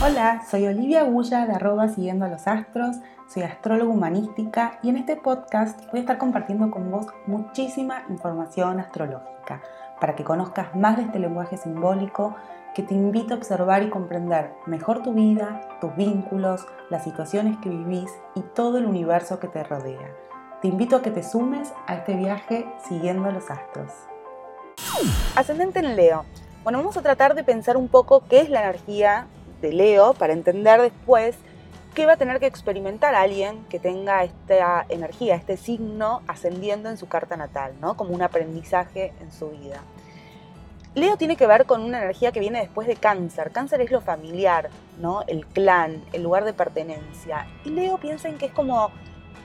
Hola, soy Olivia Bulla de arroba siguiendo a los astros, soy astróloga humanística y en este podcast voy a estar compartiendo con vos muchísima información astrológica para que conozcas más de este lenguaje simbólico que te invito a observar y comprender mejor tu vida, tus vínculos, las situaciones que vivís y todo el universo que te rodea. Te invito a que te sumes a este viaje siguiendo los astros. Ascendente en Leo. Bueno, vamos a tratar de pensar un poco qué es la energía de Leo para entender después qué va a tener que experimentar alguien que tenga esta energía, este signo ascendiendo en su carta natal, ¿no? Como un aprendizaje en su vida. Leo tiene que ver con una energía que viene después de cáncer. Cáncer es lo familiar, ¿no? El clan, el lugar de pertenencia. Y Leo piensen que es como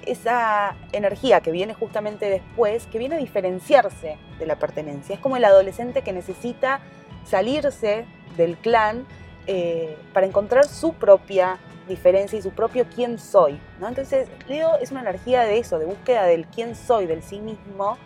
esa energía que viene justamente después, que viene a diferenciarse de la pertenencia. Es como el adolescente que necesita salirse del clan eh, para encontrar su propia diferencia y su propio quién soy. ¿no? Entonces, Leo es una energía de eso, de búsqueda del quién soy, del sí mismo,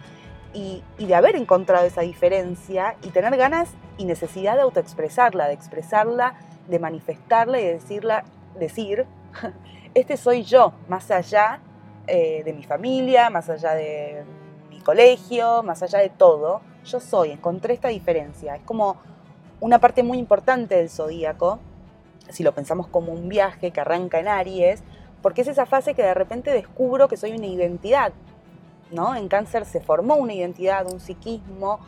y, de haber encontrado esa diferencia y tener ganas y necesidad de autoexpresarla, de expresarla, de manifestarla y de decirla, decir, este soy yo, más allá eh, de mi familia, más allá de mi colegio, más allá de todo, yo soy, encontré esta diferencia. Es como una parte muy importante del zodíaco, si lo pensamos como un viaje que arranca en Aries, porque es esa fase que de repente descubro que soy una identidad, en cáncer se formó una identidad, un psiquismo,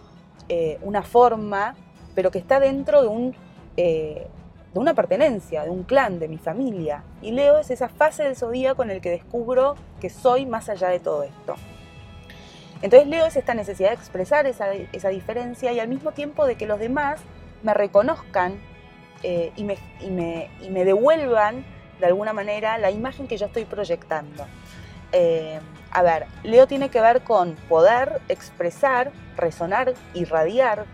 eh, una forma, pero que está dentro de, un, eh, de una pertenencia, de un clan, de mi familia. Y Leo es esa fase del zodíaco en el que descubro que soy más allá de todo esto. Entonces Leo es esta necesidad de expresar esa, diferencia y al mismo tiempo de que los demás me reconozcan eh, y, me, y, me, devuelvan de alguna manera la imagen que yo estoy proyectando a ver, Leo tiene que ver con poder expresar, resonar, irradiar,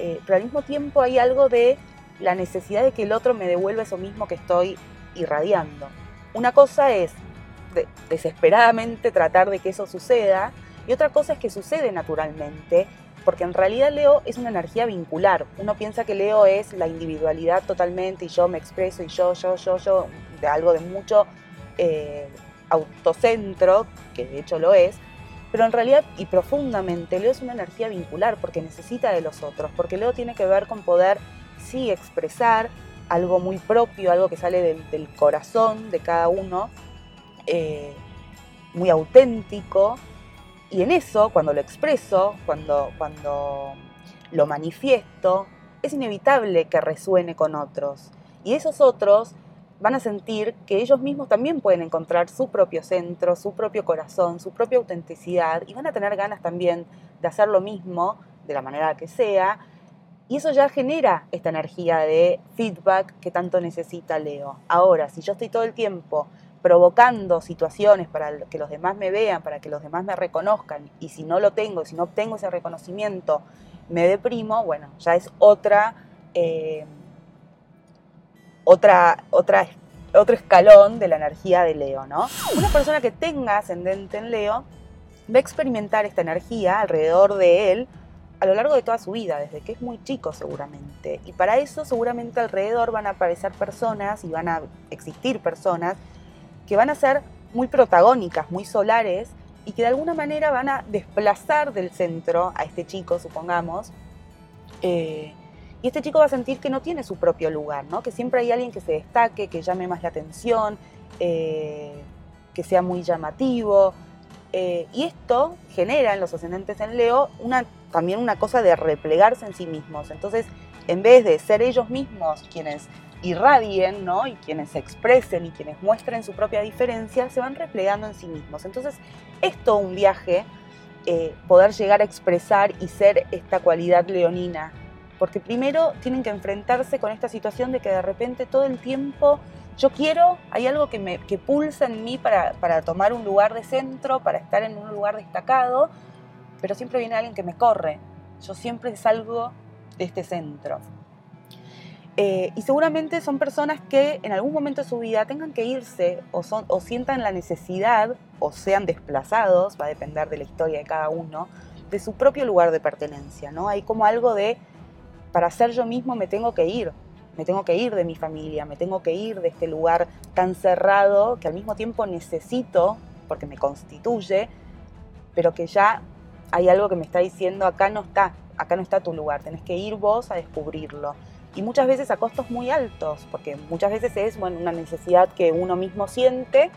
eh, pero al mismo tiempo hay algo de la necesidad de que el otro me devuelva eso mismo que estoy irradiando. Una cosa es desesperadamente tratar de que eso suceda y otra cosa es que sucede naturalmente, porque en realidad Leo es una energía vincular. Uno piensa que Leo es la individualidad totalmente y yo me expreso y yo, yo, yo, yo, de algo de mucho eh, autocentro, que de hecho lo es, pero en realidad y profundamente Leo es una energía vincular porque necesita de los otros, porque Leo tiene que ver con poder sí expresar algo muy propio, algo que sale del, corazón de cada uno, eh, muy auténtico, y en eso, cuando lo expreso, cuando, cuando lo manifiesto, es inevitable que resuene con otros. Y esos otros van a sentir que ellos mismos también pueden encontrar su propio centro, su propio corazón, su propia autenticidad y van a tener ganas también de hacer lo mismo de la manera que sea. Y eso ya genera esta energía de feedback que tanto necesita Leo. Ahora, si yo estoy todo el tiempo provocando situaciones para que los demás me vean, para que los demás me reconozcan, y si no lo tengo, si no obtengo ese reconocimiento, me deprimo, bueno, ya es otra... Eh, otra, otra, otro escalón de la energía de Leo, ¿no? Una persona que tenga ascendente en Leo va a experimentar esta energía alrededor de él a lo largo de toda su vida, desde que es muy chico seguramente. Y para eso seguramente alrededor van a aparecer personas y van a existir personas que van a ser muy protagónicas, muy solares y que de alguna manera van a desplazar del centro a este chico, supongamos, eh, y este chico va a sentir que no tiene su propio lugar, ¿no? que siempre hay alguien que se destaque, que llame más la atención, eh, que sea muy llamativo. Eh, y esto genera en los ascendentes en Leo también una cosa de replegarse en sí mismos. Entonces, en vez de ser ellos mismos quienes irradien, ¿no? Y quienes se expresen y quienes muestren su propia diferencia, se van replegando en sí mismos. Entonces, es todo un viaje eh, poder llegar a expresar y ser esta cualidad leonina porque primero tienen que enfrentarse con esta situación de que de repente todo el tiempo yo quiero, hay algo que, me, que pulsa en mí para, para tomar un lugar de centro, para estar en un lugar destacado, pero siempre viene alguien que me corre. Yo siempre salgo de este centro. Eh, y seguramente son personas que en algún momento de su vida tengan que irse o, son, o sientan la necesidad o sean desplazados, va a depender de la historia de cada uno, de su propio lugar de pertenencia. ¿no? Hay como algo de para ser yo mismo me tengo que ir. me tengo que ir de mi familia, me tengo que ir de este lugar tan cerrado que al mismo tiempo necesito, porque me constituye, pero que ya hay algo que me está diciendo, acá no está, acá no está tu lugar, tenés que ir vos a descubrirlo. Y muchas veces a costos muy altos, porque muchas veces es bueno, una necesidad que uno mismo siente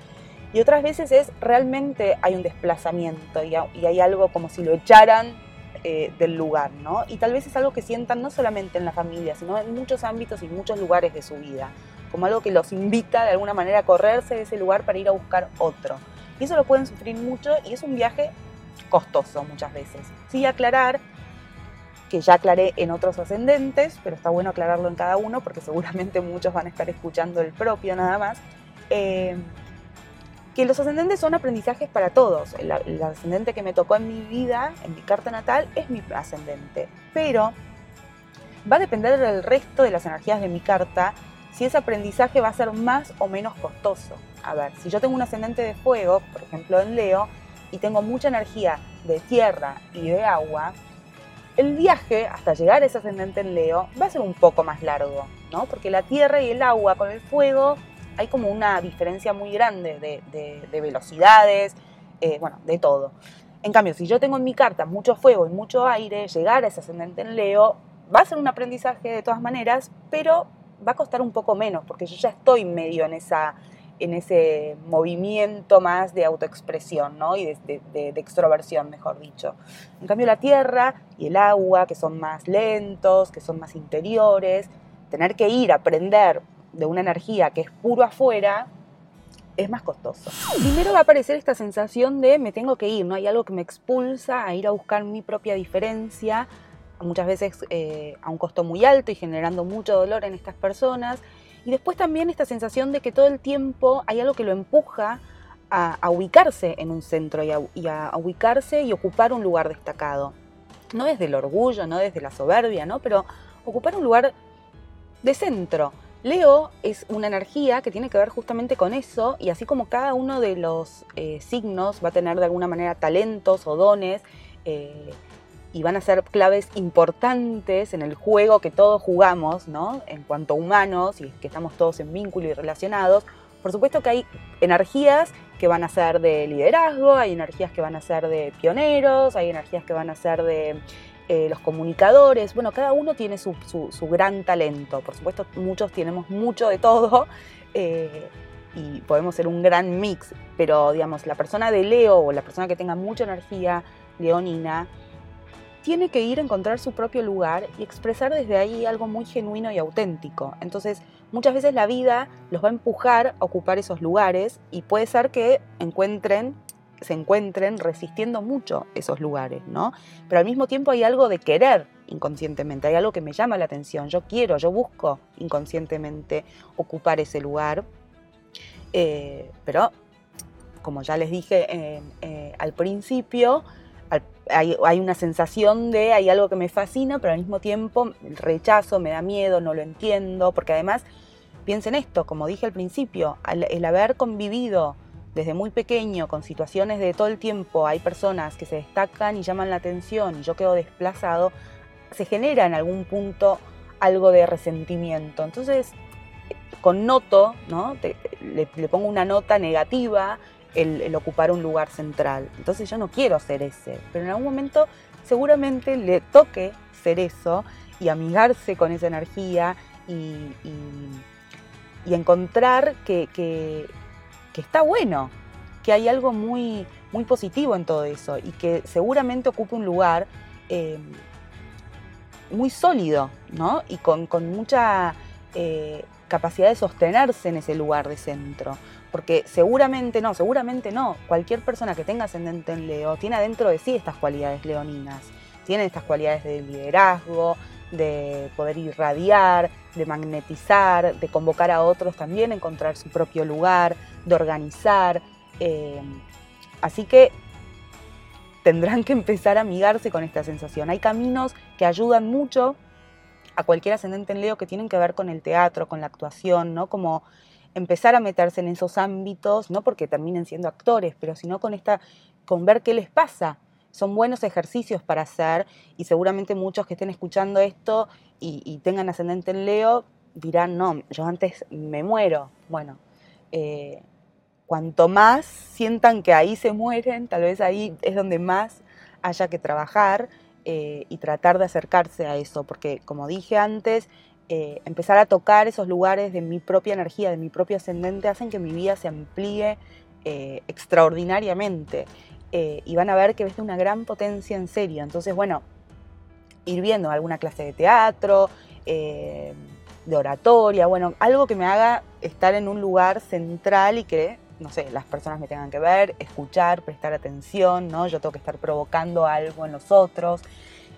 y otras veces es realmente hay un desplazamiento y, hay algo como si lo echaran eh, del lugar, ¿no? Y tal vez es algo que sientan no solamente en la familia, sino en muchos ámbitos y muchos lugares de su vida, como algo que los invita de alguna manera a correrse de ese lugar para ir a buscar otro. Y eso lo pueden sufrir mucho y es un viaje costoso muchas veces. Sí aclarar que ya aclaré en otros ascendentes, pero está bueno aclararlo en cada uno porque seguramente muchos van a estar escuchando el propio nada más. Eh, que los ascendentes son aprendizajes para todos. El, ascendente que me tocó en mi vida, en mi carta natal, es mi ascendente. Pero va a depender del resto de las energías de mi carta si ese aprendizaje va a ser más o menos costoso. A ver, si yo tengo un ascendente de fuego, por ejemplo en Leo, y tengo mucha energía de tierra y de agua, el viaje hasta llegar a ese ascendente en Leo va a ser un poco más largo, ¿no? Porque la tierra y el agua con el fuego hay como una diferencia muy grande de, velocidades, eh, bueno, de todo. En cambio, si yo tengo en mi carta mucho fuego y mucho aire, llegar a ese ascendente en Leo va a ser un aprendizaje de todas maneras, pero va a costar un poco menos, porque yo ya estoy medio en, esa, en ese movimiento más de autoexpresión ¿no? y de, de, extroversión, mejor dicho. En cambio, la tierra y el agua, que son más lentos, que son más interiores, tener que ir a aprender de una energía que es puro afuera, es más costoso. Primero va a aparecer esta sensación de me tengo que ir, ¿no? Hay algo que me expulsa a ir a buscar mi propia diferencia, muchas veces eh, a un costo muy alto y generando mucho dolor en estas personas. Y después también esta sensación de que todo el tiempo hay algo que lo empuja a, ubicarse en un centro y a, ubicarse y ocupar un lugar destacado. No desde el orgullo, no desde la soberbia, ¿no? Pero ocupar un lugar de centro Leo es una energía que tiene que ver justamente con eso y así como cada uno de los eh, signos va a tener de alguna manera talentos o dones eh, y van a ser claves importantes en el juego que todos jugamos, ¿no? En cuanto humanos y que estamos todos en vínculo y relacionados, por supuesto que hay energías que van a ser de liderazgo, hay energías que van a ser de pioneros, hay energías que van a ser de eh, los comunicadores, bueno, cada uno tiene su, gran talento, por supuesto muchos tenemos mucho de todo eh, y podemos ser un gran mix, pero digamos, la persona de Leo o la persona que tenga mucha energía leonina, tiene que ir a encontrar su propio lugar y expresar desde ahí algo muy genuino y auténtico. Entonces, muchas veces la vida los va a empujar a ocupar esos lugares y puede ser que se encuentren resistiendo mucho esos lugares, ¿no? Pero al mismo tiempo hay algo de querer inconscientemente, hay algo que me llama la atención, yo quiero, yo busco inconscientemente ocupar ese lugar, eh, pero como ya les dije eh, al principio, hay, una sensación de hay algo que me fascina, pero al mismo tiempo rechazo, me da miedo, no lo entiendo, porque además piensen esto, como dije al principio, el haber convivido desde muy pequeño con situaciones de todo el tiempo hay personas que se destacan y llaman la atención y yo quedo desplazado, se genera en algún punto algo de resentimiento. Entonces, connoto, ¿no? le, pongo una nota negativa el, ocupar un lugar central. Entonces yo no quiero ser ese, pero en algún momento seguramente le toque ser eso y amigarse con esa energía y, encontrar que, que está bueno, que hay algo muy, muy positivo en todo eso y que seguramente ocupa un lugar eh, muy sólido, ¿no? Y con, mucha eh, capacidad de sostenerse en ese lugar de centro. Porque seguramente no, seguramente no. Cualquier persona que tenga ascendente en Leo tiene adentro de sí estas cualidades leoninas. Tiene estas cualidades de liderazgo, de poder irradiar, de magnetizar, de convocar a otros también encontrar su propio lugar, de organizar. Eh, así que tendrán que empezar a amigarse con esta sensación. Hay caminos que ayudan mucho a cualquier ascendente en Leo que tienen que ver con el teatro, con la actuación, ¿no? Como empezar a meterse en esos ámbitos, no porque terminen siendo actores, pero sino con esta, con ver qué les pasa. Son buenos ejercicios para hacer y seguramente muchos que estén escuchando esto y, tengan ascendente en Leo dirán, no, yo antes me muero. Bueno, eh, cuanto más sientan que ahí se mueren, tal vez ahí es donde más haya que trabajar eh, y tratar de acercarse a eso, porque como dije antes, eh, empezar a tocar esos lugares de mi propia energía, de mi propio ascendente, hacen que mi vida se amplíe extraordinariamente y van a ver que ves una gran potencia en serio. Entonces, bueno, ir viendo alguna clase de teatro, de oratoria, bueno, algo que me haga estar en un lugar central y que no sé, las personas me tengan que ver, escuchar, prestar atención, ¿no? Yo tengo que estar provocando algo en los otros.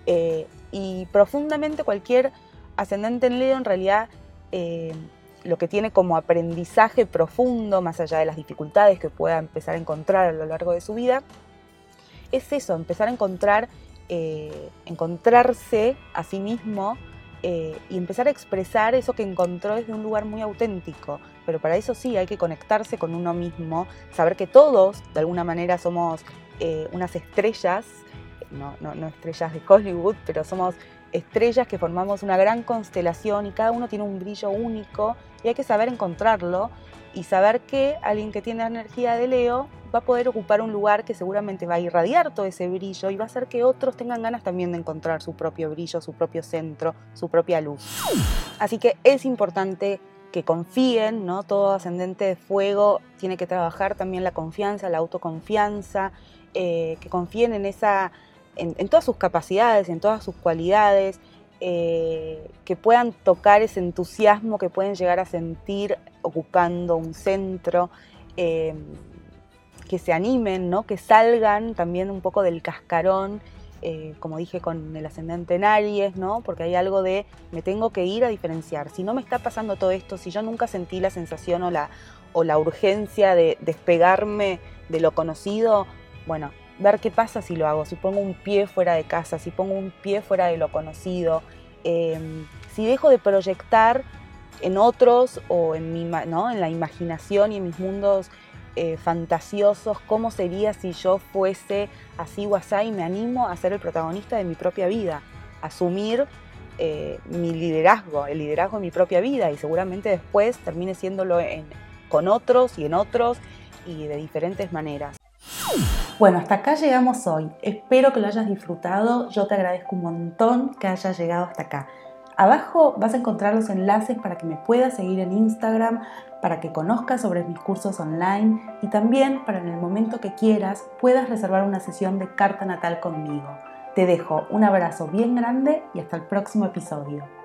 Eh, y profundamente cualquier ascendente en Leo en realidad eh, lo que tiene como aprendizaje profundo, más allá de las dificultades que pueda empezar a encontrar a lo largo de su vida, es eso, empezar a encontrar, eh, encontrarse a sí mismo y empezar a expresar eso que encontró desde un lugar muy auténtico, pero para eso sí hay que conectarse con uno mismo, saber que todos de alguna manera somos eh, unas estrellas, no, no, estrellas de Hollywood, pero somos estrellas que formamos una gran constelación y cada uno tiene un brillo único y hay que saber encontrarlo y saber que alguien que tiene energía de Leo va a poder ocupar un lugar que seguramente va a irradiar todo ese brillo y va a hacer que otros tengan ganas también de encontrar su propio brillo, su propio centro, su propia luz. Así que es importante que confíen, ¿no? Todo ascendente de fuego tiene que trabajar también la confianza, la autoconfianza, eh, que confíen en, esa, en, todas sus capacidades, en todas sus cualidades, eh, que puedan tocar ese entusiasmo que pueden llegar a sentir ocupando un centro, eh, que se animen, ¿no? que salgan también un poco del cascarón eh, como dije con el ascendente en Aries, ¿no? Porque hay algo de me tengo que ir a diferenciar. Si no me está pasando todo esto, si yo nunca sentí la sensación o la, o la urgencia de despegarme de lo conocido, bueno, ver qué pasa si lo hago, si pongo un pie fuera de casa, si pongo un pie fuera de lo conocido, em, si dejo de proyectar en otros o en, mi, ¿no? en la imaginación y en mis mundos eh, fantasiosos, cómo sería si yo fuese así o así y me animo a ser el protagonista de mi propia vida, asumir eh, mi liderazgo, el liderazgo de mi propia vida y seguramente después termine siéndolo con otros y en otros y de diferentes maneras. Bueno, hasta acá llegamos hoy. Espero que lo hayas disfrutado. Yo te agradezco un montón que hayas llegado hasta acá. Abajo vas a encontrar los enlaces para que me puedas seguir en Instagram, para que conozcas sobre mis cursos online y también para en el momento que quieras puedas reservar una sesión de carta natal conmigo. Te dejo un abrazo bien grande y hasta el próximo episodio.